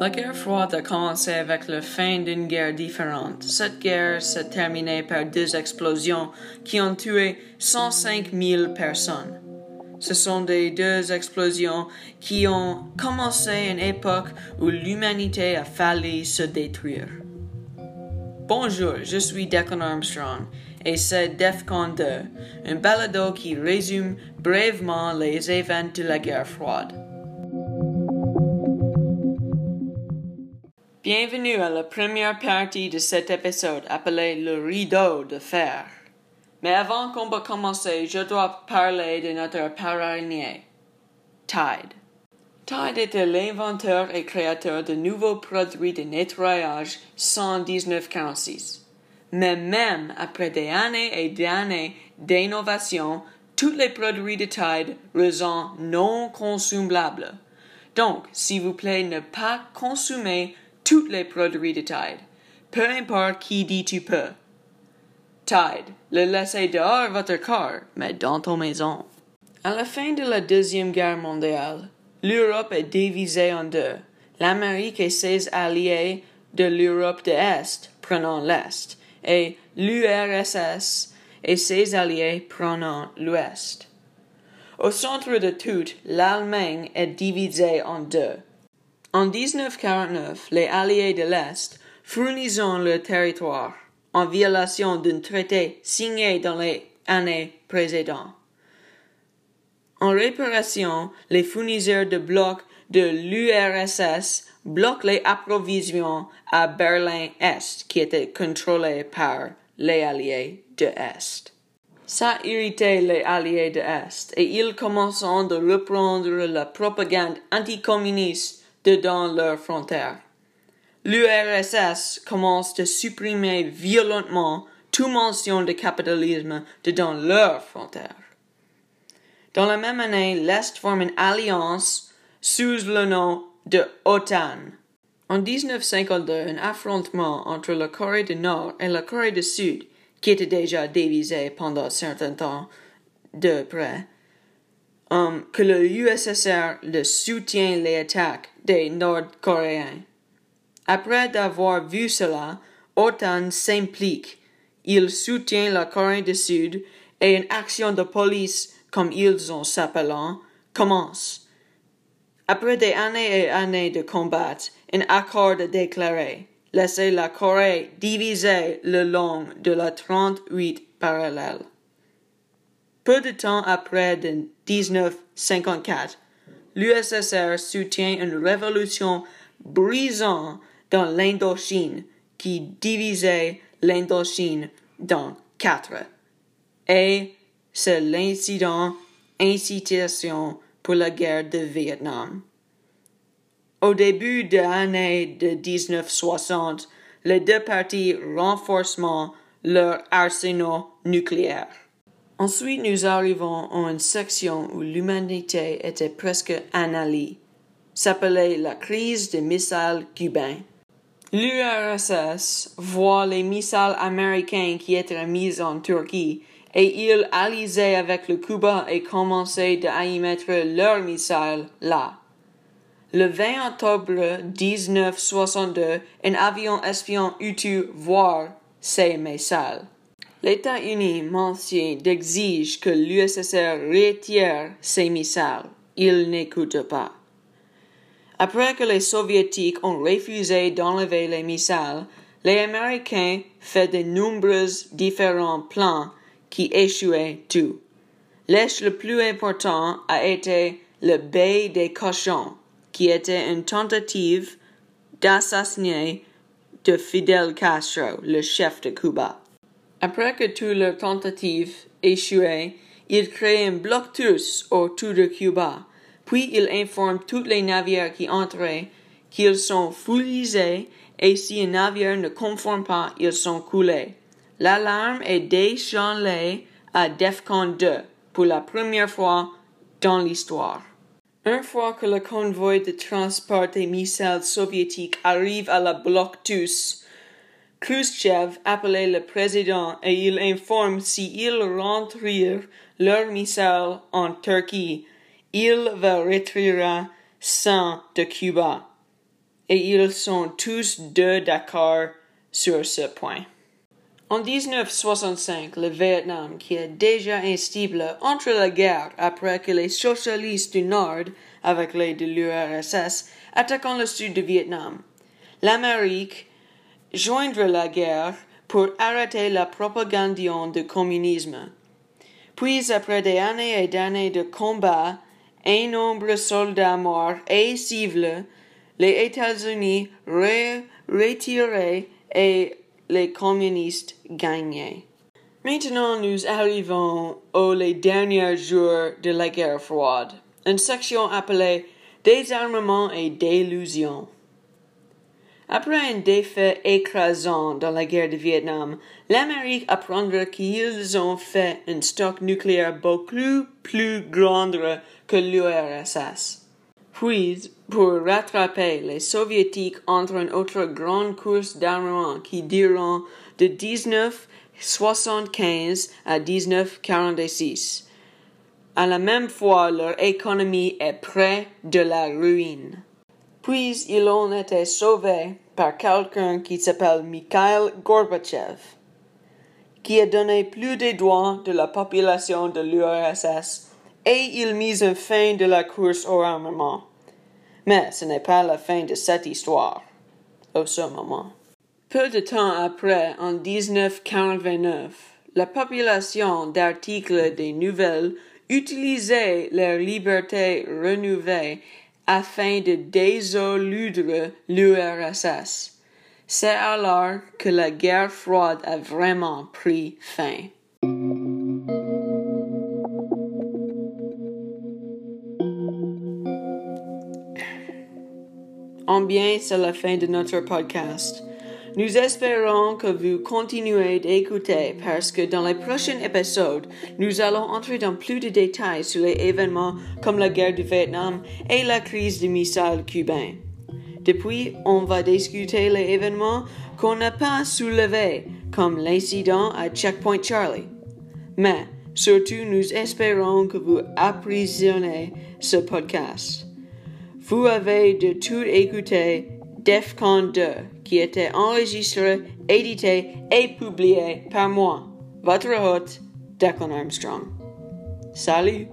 La guerre froide a commencé avec la fin d'une guerre différente. Cette guerre s'est terminée par deux explosions qui ont tué 105 000 personnes. Ce sont des deux explosions qui ont commencé une époque où l'humanité a failli se détruire. Bonjour, je suis Declan Armstrong et c'est DEFCON 2, un balado qui résume brièvement les événements de la guerre froide. Bienvenue à la première partie de cet épisode appelé le rideau de fer. Mais avant qu'on va commencer, je dois parler de notre parrainier, Tide. Tide était l'inventeur et créateur de nouveaux produits de nettoyage 11946. Mais même après des années et des années d'innovation, tous les produits de Tide restent non consommables. Donc, s'il vous plaît, ne pas consommer tous les produits de Tide. Peu importe qui dit tu peux. Tide, le laisser dehors votre corps, mais dans ton maison. À la fin de la Deuxième Guerre mondiale, l'Europe est divisée en deux. L'Amérique et ses alliés de l'Europe de l'Est prenant l'Est, et l'URSS et ses alliés prenant l'Ouest. Au centre de tout, l'Allemagne est divisée en deux. En 1949, les alliés de l'Est fournissant le territoire en violation d'un traité signé dans les années précédentes. En réparation, les fournisseurs de blocs de l'URSS bloquent les approvisionnements à Berlin-Est qui était contrôlé par les alliés de Est. Ça irritait les alliés de Est et ils commencent de reprendre la propagande anticommuniste dedans leurs frontières. L'URSS commence de supprimer violentement toute mention de capitalisme dedans leurs frontières. Dans la même année, l'Est forme une alliance sous le nom de OTAN. En 1952, un affrontement entre la Corée du Nord et la Corée du Sud, qui était déjà divisée pendant un certain temps de près, um, que le USSR le soutient les attaques des Nord-Coréens. Après d'avoir vu cela, OTAN s'implique. Il soutient la Corée du Sud et une action de police comme ils ont s'appelant, commence. Après des années et années de combat, un accord est déclaré, laisser la Corée divisée le long de la 38 parallèle. Peu de temps après de 1954, l'USSR soutient une révolution brisante dans l'Indochine qui divisait l'Indochine dans quatre. Et c'est l'incident incitation pour la guerre de Vietnam. Au début de l'année de 1960, les deux parties renforcent leur arsenal nucléaire. Ensuite, nous arrivons à une section où l'humanité était presque analysée, s'appelait la crise des missiles cubains. L'URSS voit les missiles américains qui étaient mis en Turquie et ils allisaient avec le Cuba et commençaient à y mettre leurs missiles là. Le 20 octobre 1962, un avion espion eut voir ces missiles. L'État uni mentionne d'exige que l'USSR retire ses missiles. Il n'écoute pas. Après que les Soviétiques ont refusé d'enlever les missiles, les Américains font de nombreux différents plans qui échouaient tout. L'éche le plus important a été le baie des cochons, qui était une tentative d'assassiner de Fidel Castro, le chef de Cuba. Après que toutes leurs tentatives échouaient, ils créent un bloc tous autour de Cuba, puis ils informent tous les navires qui entraient qu'ils sont fusillés et si un navire ne conforme pas, ils sont coulés. L'alarme est déchanlée à DEFCON 2 pour la première fois dans l'histoire. Une fois que le convoi de transport des missiles soviétiques arrive à la bloc tous, Khrushchev appelle le président et il informe s'ils rentrent leurs missiles en Turquie, il va retirer de Cuba. et ils sont tous deux d'accord sur ce point. En 1965, le Vietnam, qui est déjà instable entre la guerre après que les socialistes du Nord, avec l'aide de l'URSS, attaquent le sud du Vietnam, l'Amérique joindra la guerre pour arrêter la propagande du communisme. Puis, après des années et d'années de combats, un nombre de soldats morts et civils, les États-Unis retirés et les communistes gagnaient. Maintenant, nous arrivons aux derniers jours de la guerre froide, une section appelée Désarmement et délusion. Après un défait écrasant dans la guerre du Vietnam, l'Amérique apprendra qu'ils ont fait un stock nucléaire beaucoup plus grand que l'URSS. Puis, pour rattraper les soviétiques entre une autre grande course d'armement qui durera de 1975 à 1946. À la même fois, leur économie est près de la ruine. Puis ils ont été sauvés par quelqu'un qui s'appelle Mikhail Gorbachev, qui a donné plus de droits de la population de l'URSS et il mit un fin de la course au armement. Mais ce n'est pas la fin de cette histoire, au ce moment. Peu de temps après, en 1949, la population d'articles des nouvelles utilisait leur liberté renouvelée afin de désoludre l'URSS. C'est alors que la guerre froide a vraiment pris fin. En bien, c'est la fin de notre podcast. Nous espérons que vous continuez d'écouter parce que dans les prochains épisodes, nous allons entrer dans plus de détails sur les événements comme la guerre du Vietnam et la crise des missiles cubains. Depuis, on va discuter les événements qu'on n'a pas soulevés, comme l'incident à Checkpoint Charlie. Mais, surtout, nous espérons que vous appréciez ce podcast. Vous avez de tout écouter DEFCON 2 qui était enregistré, édité et publié par moi, votre hôte, Declan Armstrong. Salut!